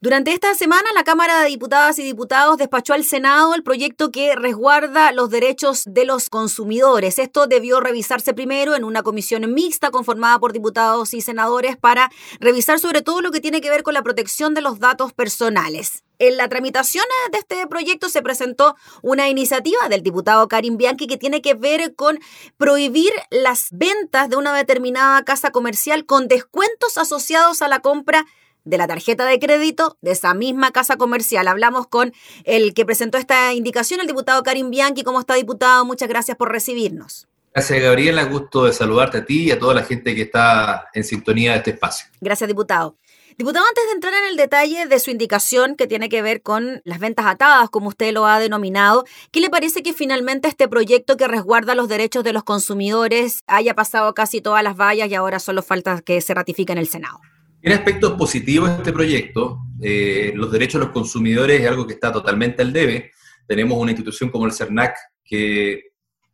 Durante esta semana, la Cámara de Diputadas y Diputados despachó al Senado el proyecto que resguarda los derechos de los consumidores. Esto debió revisarse primero en una comisión mixta conformada por diputados y senadores para revisar sobre todo lo que tiene que ver con la protección de los datos personales. En la tramitación de este proyecto se presentó una iniciativa del diputado Karim Bianchi que tiene que ver con prohibir las ventas de una determinada casa comercial con descuentos asociados a la compra de la tarjeta de crédito de esa misma casa comercial. Hablamos con el que presentó esta indicación, el diputado Karim Bianchi. ¿Cómo está, diputado? Muchas gracias por recibirnos. Gracias, Gabriela. Gusto de saludarte a ti y a toda la gente que está en sintonía de este espacio. Gracias, diputado. Diputado, antes de entrar en el detalle de su indicación que tiene que ver con las ventas atadas, como usted lo ha denominado, ¿qué le parece que finalmente este proyecto que resguarda los derechos de los consumidores haya pasado casi todas las vallas y ahora solo falta que se ratifique en el Senado? Tiene aspectos positivos este proyecto. Eh, los derechos de los consumidores es algo que está totalmente al debe. Tenemos una institución como el CERNAC que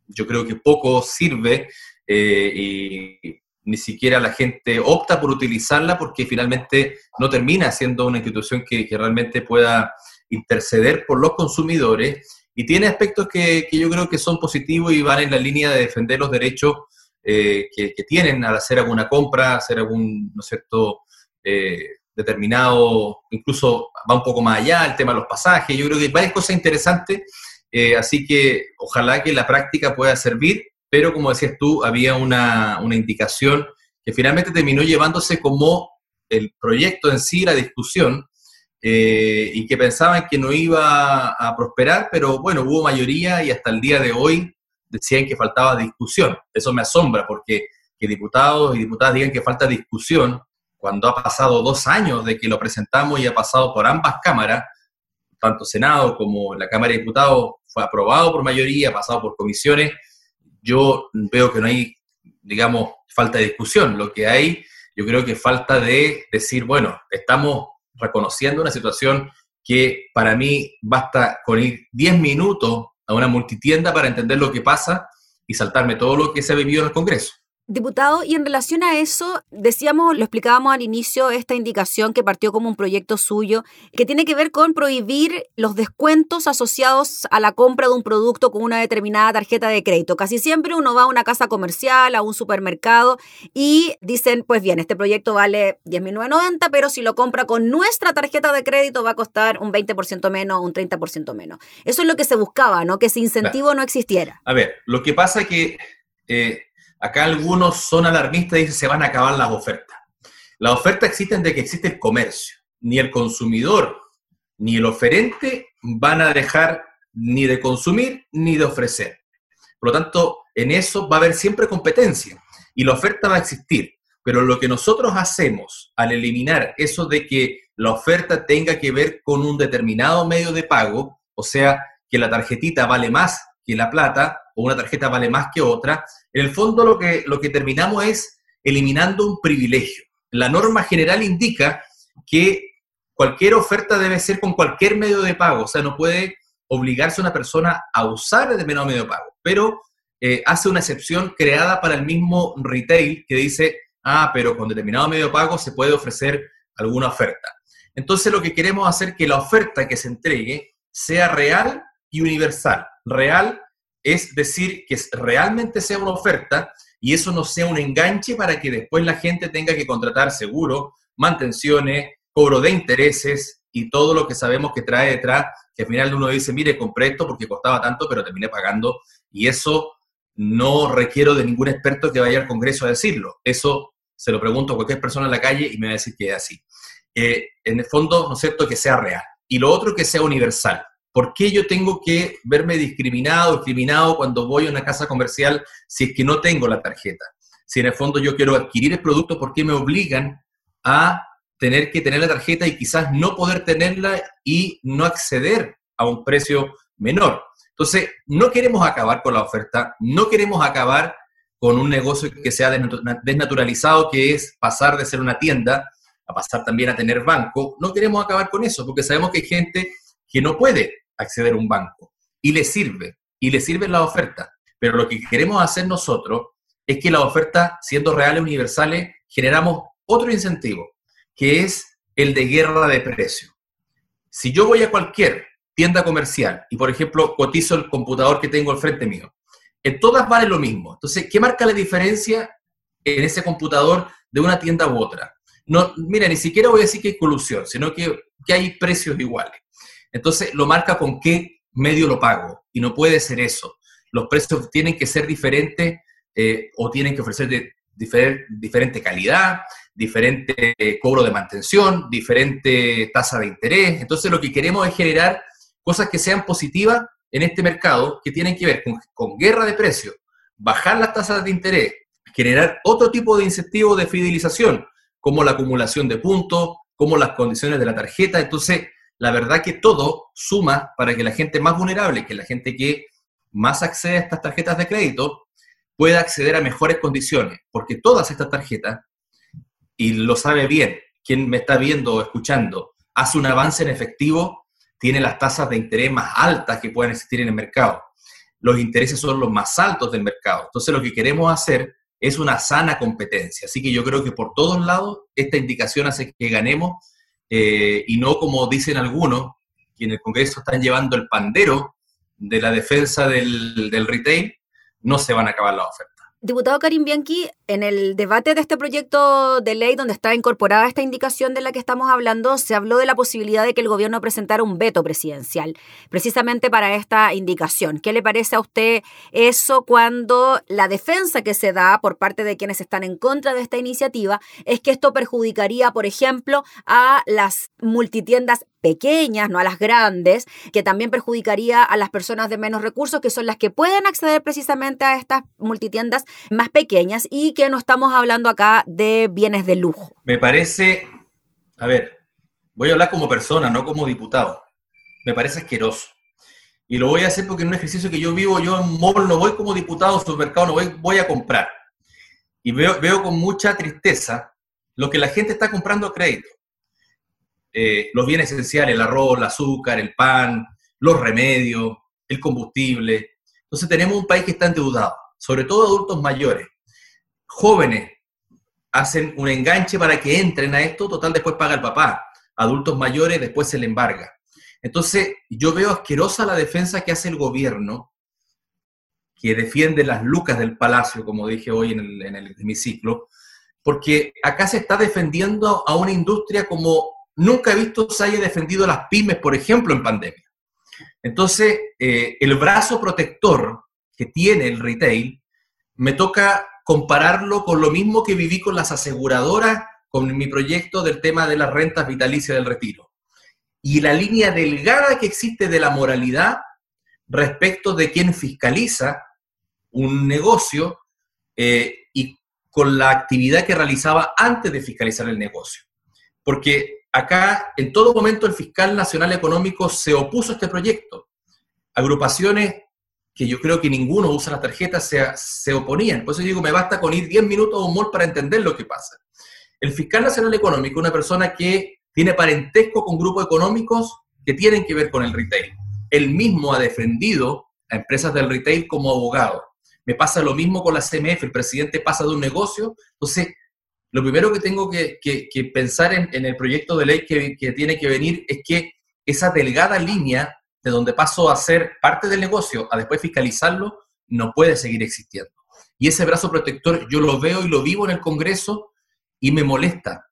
yo creo que poco sirve eh, y ni siquiera la gente opta por utilizarla porque finalmente no termina siendo una institución que, realmente pueda interceder por los consumidores y tiene aspectos que, yo creo que son positivos y van en la línea de defender los derechos eh, que, tienen al hacer alguna compra, hacer algún, ¿no es cierto?, eh, determinado, incluso va un poco más allá, el tema de los pasajes, yo creo que hay varias cosas interesantes, eh, así que ojalá que la práctica pueda servir, pero como decías tú, había una, indicación que finalmente terminó llevándose como el proyecto en sí, la discusión, y que pensaban que no iba a prosperar, pero bueno, hubo mayoría y hasta el día de hoy decían que faltaba discusión. Eso me asombra porque que diputados y diputadas digan que falta discusión cuando ha pasado dos años de que lo presentamos y ha pasado por ambas cámaras, tanto Senado como la Cámara de Diputados, fue aprobado por mayoría, ha pasado por comisiones, yo veo que no hay, digamos, falta de discusión. Lo que hay, yo creo que falta de decir, bueno, estamos reconociendo una situación que para mí basta con ir 10 minutos a una multitienda para entender lo que pasa y saltarme todo lo que se ha vivido en el Congreso. Diputado, y en relación a eso, decíamos, lo explicábamos al inicio, esta indicación que partió como un proyecto suyo, que tiene que ver con prohibir los descuentos asociados a la compra de un producto con una determinada tarjeta de crédito. Casi siempre uno va a una casa comercial, a un supermercado y dicen, pues bien, este proyecto vale 10.990, pero si lo compra con nuestra tarjeta de crédito va a costar un 20% menos, un 30% menos. Eso es lo que se buscaba, ¿no? Que ese incentivo no existiera. A ver, lo que pasa es que... Eh, Acá algunos son alarmistas y dicen se van a acabar las ofertas. Las ofertas existen de que existe el comercio. Ni el consumidor ni el oferente van a dejar ni de consumir ni de ofrecer. Por lo tanto, en eso va a haber siempre competencia y la oferta va a existir. Pero lo que nosotros hacemos al eliminar eso de que la oferta tenga que ver con un determinado medio de pago, o sea, que la tarjetita vale más que la plata o una tarjeta vale más que otra, en el fondo lo que, lo que terminamos es eliminando un privilegio. La norma general indica que cualquier oferta debe ser con cualquier medio de pago, o sea, no puede obligarse a una persona a usar el determinado medio de pago, pero eh, hace una excepción creada para el mismo retail que dice, ah, pero con determinado medio de pago se puede ofrecer alguna oferta. Entonces lo que queremos hacer es que la oferta que se entregue sea real y universal real es decir que realmente sea una oferta y eso no sea un enganche para que después la gente tenga que contratar seguro, mantenciones, cobro de intereses y todo lo que sabemos que trae detrás, que al final uno dice, mire, compré esto porque costaba tanto, pero terminé pagando y eso no requiero de ningún experto que vaya al Congreso a decirlo. Eso se lo pregunto a cualquier persona en la calle y me va a decir que es así. Eh, en el fondo, ¿no es cierto?, que sea real. Y lo otro, que sea universal. ¿Por qué yo tengo que verme discriminado, discriminado cuando voy a una casa comercial si es que no tengo la tarjeta? Si en el fondo yo quiero adquirir el producto, ¿por qué me obligan a tener que tener la tarjeta y quizás no poder tenerla y no acceder a un precio menor? Entonces, no queremos acabar con la oferta, no queremos acabar con un negocio que sea desnaturalizado, que es pasar de ser una tienda a pasar también a tener banco. No queremos acabar con eso, porque sabemos que hay gente que no puede acceder a un banco. Y le sirve, y le sirve la oferta. Pero lo que queremos hacer nosotros es que la oferta, siendo reales, universales, generamos otro incentivo, que es el de guerra de precios. Si yo voy a cualquier tienda comercial y, por ejemplo, cotizo el computador que tengo al frente mío, en todas vale lo mismo. Entonces, ¿qué marca la diferencia en ese computador de una tienda u otra? No, mira, ni siquiera voy a decir que hay colusión, sino que, que hay precios iguales. Entonces, lo marca con qué medio lo pago. Y no puede ser eso. Los precios tienen que ser diferentes eh, o tienen que ofrecer de, diferente calidad, diferente eh, cobro de mantención, diferente tasa de interés. Entonces, lo que queremos es generar cosas que sean positivas en este mercado, que tienen que ver con, guerra de precios, bajar las tasas de interés, generar otro tipo de incentivo de fidelización, como la acumulación de puntos, como las condiciones de la tarjeta. Entonces, la verdad que todo suma para que la gente más vulnerable, que la gente que más accede a estas tarjetas de crédito, pueda acceder a mejores condiciones, porque todas estas tarjetas, y lo sabe bien, quien me está viendo o escuchando, hace un avance en efectivo, tiene las tasas de interés más altas que pueden existir en el mercado. Los intereses son los más altos del mercado. Entonces lo que queremos hacer es una sana competencia. Así que yo creo que por todos lados esta indicación hace que ganemos eh, y no como dicen algunos, que en el Congreso están llevando el pandero de la defensa del, del retail, no se van a acabar las ofertas. Diputado Karim Bianchi, en el debate de este proyecto de ley donde está incorporada esta indicación de la que estamos hablando, se habló de la posibilidad de que el gobierno presentara un veto presidencial, precisamente para esta indicación. ¿Qué le parece a usted eso cuando la defensa que se da por parte de quienes están en contra de esta iniciativa es que esto perjudicaría, por ejemplo, a las multitiendas pequeñas, no a las grandes, que también perjudicaría a las personas de menos recursos, que son las que pueden acceder precisamente a estas multitiendas más pequeñas y que no estamos hablando acá de bienes de lujo. Me parece, a ver, voy a hablar como persona, no como diputado. Me parece asqueroso. Y lo voy a hacer porque en un ejercicio que yo vivo, yo en mall no voy como diputado, supermercado no voy, voy a comprar. Y veo, veo con mucha tristeza lo que la gente está comprando a crédito. Eh, los bienes esenciales, el arroz, el azúcar, el pan, los remedios, el combustible. Entonces tenemos un país que está endeudado, sobre todo adultos mayores jóvenes hacen un enganche para que entren a esto, total después paga el papá. Adultos mayores después se le embarga. Entonces, yo veo asquerosa la defensa que hace el gobierno, que defiende las lucas del palacio, como dije hoy en el, en el hemiciclo, porque acá se está defendiendo a una industria como nunca he visto se haya defendido las pymes, por ejemplo, en pandemia. Entonces, eh, el brazo protector que tiene el retail me toca compararlo con lo mismo que viví con las aseguradoras, con mi proyecto del tema de las rentas vitalicias del retiro. Y la línea delgada que existe de la moralidad respecto de quién fiscaliza un negocio eh, y con la actividad que realizaba antes de fiscalizar el negocio. Porque acá, en todo momento, el fiscal nacional económico se opuso a este proyecto. Agrupaciones que yo creo que ninguno usa la tarjeta, se, se oponían. Por digo, me basta con ir 10 minutos a un mall para entender lo que pasa. El fiscal nacional económico, una persona que tiene parentesco con grupos económicos que tienen que ver con el retail. Él mismo ha defendido a empresas del retail como abogado. Me pasa lo mismo con la CMF, el presidente pasa de un negocio. Entonces, lo primero que tengo que, pensar en, el proyecto de ley que, tiene que venir es que esa delgada línea de donde paso a ser parte del negocio a después fiscalizarlo, no puede seguir existiendo. Y ese brazo protector yo lo veo y lo vivo en el Congreso y me molesta.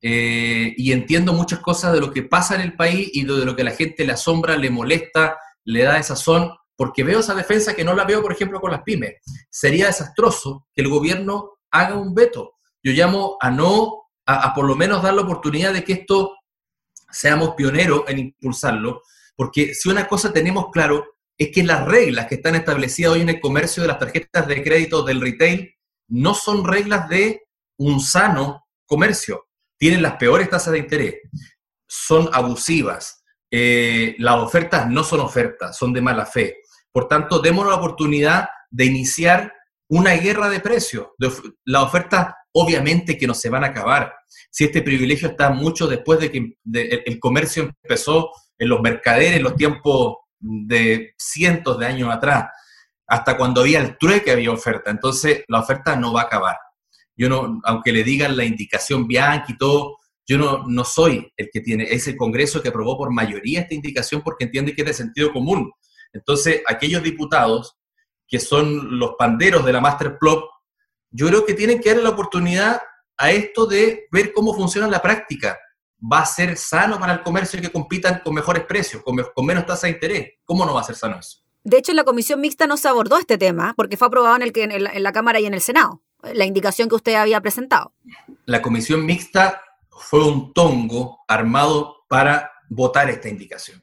Eh, y entiendo muchas cosas de lo que pasa en el país y de lo que la gente le asombra, le molesta, le da esa son, porque veo esa defensa que no la veo, por ejemplo, con las pymes. Sería desastroso que el gobierno haga un veto. Yo llamo a no, a por lo menos dar la oportunidad de que esto seamos pioneros en impulsarlo, porque si una cosa tenemos claro es que las reglas que están establecidas hoy en el comercio de las tarjetas de crédito del retail no son reglas de un sano comercio. Tienen las peores tasas de interés, son abusivas, eh, las ofertas no son ofertas, son de mala fe. Por tanto, démonos la oportunidad de iniciar una guerra de precios. Las ofertas obviamente que no se van a acabar. Si este privilegio está mucho después de que el comercio empezó en los mercaderes en los tiempos de cientos de años atrás, hasta cuando había el trueque había oferta. Entonces, la oferta no va a acabar. Yo no, aunque le digan la indicación Bianchi y todo, yo no, no soy el que tiene, es el Congreso que aprobó por mayoría esta indicación porque entiende que es de sentido común. Entonces, aquellos diputados que son los panderos de la Master Plot, yo creo que tienen que darle la oportunidad a esto de ver cómo funciona la práctica. ¿Va a ser sano para el comercio que compitan con mejores precios, con, menos tasa de interés? ¿Cómo no va a ser sano eso? De hecho, en la comisión mixta no se abordó este tema porque fue aprobado en, el, en, en la Cámara y en el Senado, la indicación que usted había presentado. La comisión mixta fue un tongo armado para votar esta indicación.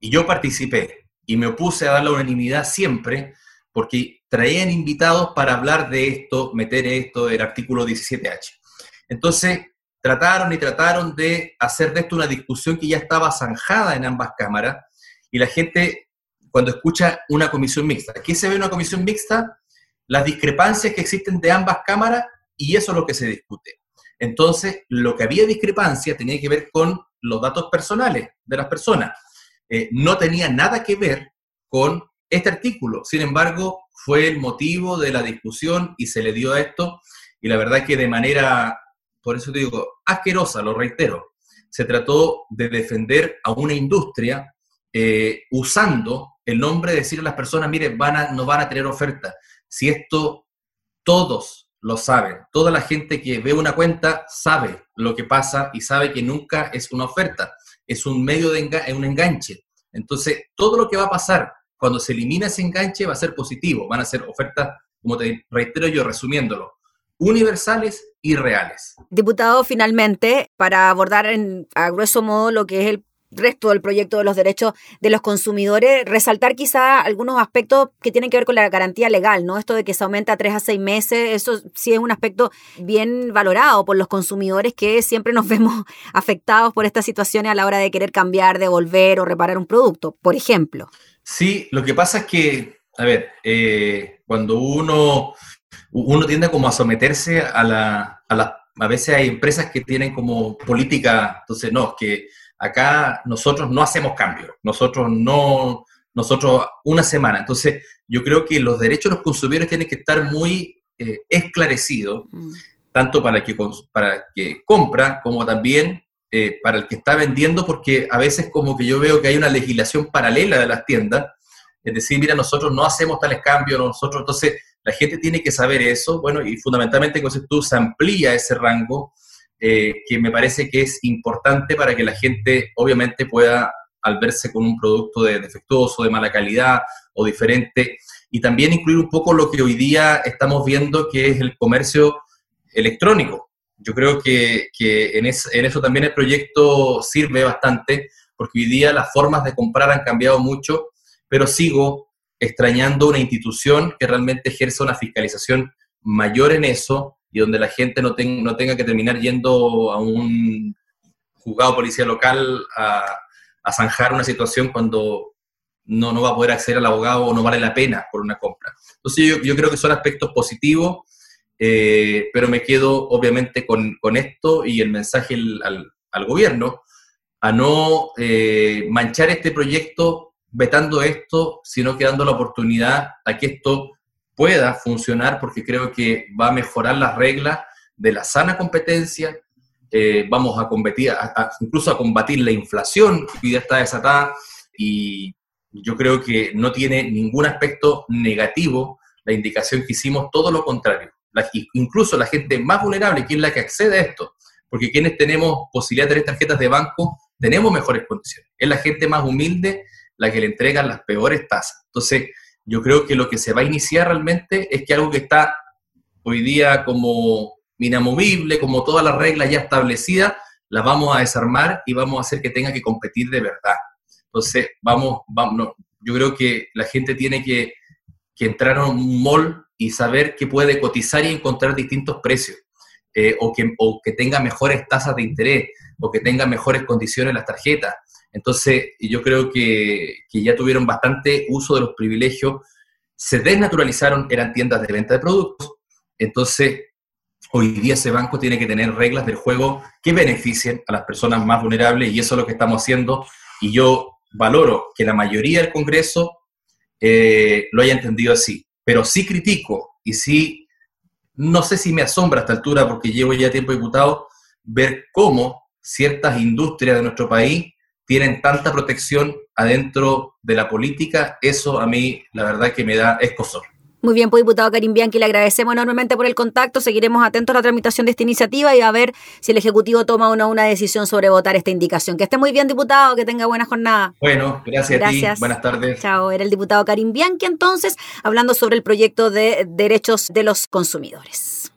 Y yo participé y me opuse a dar la unanimidad siempre porque traían invitados para hablar de esto, meter esto, el artículo 17H. Entonces, trataron y trataron de hacer de esto una discusión que ya estaba zanjada en ambas cámaras y la gente, cuando escucha una comisión mixta, ¿qué se ve una comisión mixta? Las discrepancias que existen de ambas cámaras y eso es lo que se discute. Entonces, lo que había discrepancia tenía que ver con los datos personales de las personas. Eh, no tenía nada que ver con este artículo. Sin embargo, fue el motivo de la discusión y se le dio a esto. Y la verdad que de manera, por eso te digo, asquerosa, lo reitero, se trató de defender a una industria eh, usando el nombre de decir a las personas, mire, van a, no van a tener oferta. Si esto todos lo saben, toda la gente que ve una cuenta sabe lo que pasa y sabe que nunca es una oferta, es un medio de un enganche. Entonces, todo lo que va a pasar cuando se elimina ese enganche va a ser positivo, van a ser ofertas, como te reitero yo, resumiéndolo, universales y reales. Diputado, finalmente, para abordar en, a grueso modo lo que es el resto del proyecto de los derechos de los consumidores, resaltar quizá algunos aspectos que tienen que ver con la garantía legal, ¿no? Esto de que se aumenta a tres a seis meses, eso sí es un aspecto bien valorado por los consumidores que siempre nos vemos afectados por estas situaciones a la hora de querer cambiar, devolver o reparar un producto, por ejemplo. Sí, lo que pasa es que, a ver, eh, cuando uno, uno tiende como a someterse a la, a la, a veces hay empresas que tienen como política, entonces no, que acá nosotros no hacemos cambios, nosotros no, nosotros una semana, entonces yo creo que los derechos de los consumidores tienen que estar muy eh, esclarecidos, mm. tanto para el, que, para el que compra como también eh, para el que está vendiendo, porque a veces como que yo veo que hay una legislación paralela de las tiendas, es decir, mira, nosotros no hacemos tales cambios, nosotros, entonces la gente tiene que saber eso, bueno, y fundamentalmente, como tú, se amplía ese rango, eh, que me parece que es importante para que la gente obviamente pueda, al verse con un producto de defectuoso, de mala calidad o diferente, y también incluir un poco lo que hoy día estamos viendo, que es el comercio electrónico yo creo que, en, eso también el proyecto sirve bastante, porque hoy día las formas de comprar han cambiado mucho, pero sigo extrañando una institución que realmente ejerza una fiscalización mayor en eso y donde la gente no, tenga que terminar yendo a un juzgado policía local a, a zanjar una situación cuando no, va a poder acceder al abogado o no vale la pena por una compra. Entonces yo creo que son aspectos positivos eh, pero me quedo obviamente con, esto y el mensaje al, al, gobierno a no eh, manchar este proyecto vetando esto, sino que dando la oportunidad a que esto pueda funcionar, porque creo que va a mejorar las reglas de la sana competencia, eh, vamos a combatir, incluso a combatir la inflación que ya está desatada y yo creo que no tiene ningún aspecto negativo la indicación que hicimos, todo lo contrario incluso la gente más vulnerable, que es la que accede a esto, porque quienes tenemos posibilidad de tener tarjetas de banco, tenemos mejores condiciones. Es la gente más humilde la que le entregan las peores tasas. Entonces, yo creo que lo que se va a iniciar realmente es que algo que está hoy día como inamovible, como todas las reglas ya establecidas, las vamos a desarmar y vamos a hacer que tenga que competir de verdad. Entonces, vamos, vamos yo creo que la gente tiene que, que entrar a un mall y saber que puede cotizar y encontrar distintos precios, eh, o, que, o que tenga mejores tasas de interés, o que tenga mejores condiciones las tarjetas. Entonces, yo creo que, que ya tuvieron bastante uso de los privilegios, se desnaturalizaron, eran tiendas de venta de productos, entonces hoy día ese banco tiene que tener reglas del juego que beneficien a las personas más vulnerables y eso es lo que estamos haciendo y yo valoro que la mayoría del Congreso eh, lo haya entendido así pero sí critico y sí, no sé si me asombra a esta altura, porque llevo ya tiempo diputado, ver cómo ciertas industrias de nuestro país tienen tanta protección adentro de la política, eso a mí la verdad que me da escosor. Muy bien, pues diputado Karim Bianchi, le agradecemos enormemente por el contacto. Seguiremos atentos a la tramitación de esta iniciativa y a ver si el Ejecutivo toma una, una decisión sobre votar esta indicación. Que esté muy bien, diputado, que tenga buena jornada. Bueno, gracias, a ti. Buenas tardes. Chao, era el diputado Karim Bianchi entonces, hablando sobre el proyecto de derechos de los consumidores.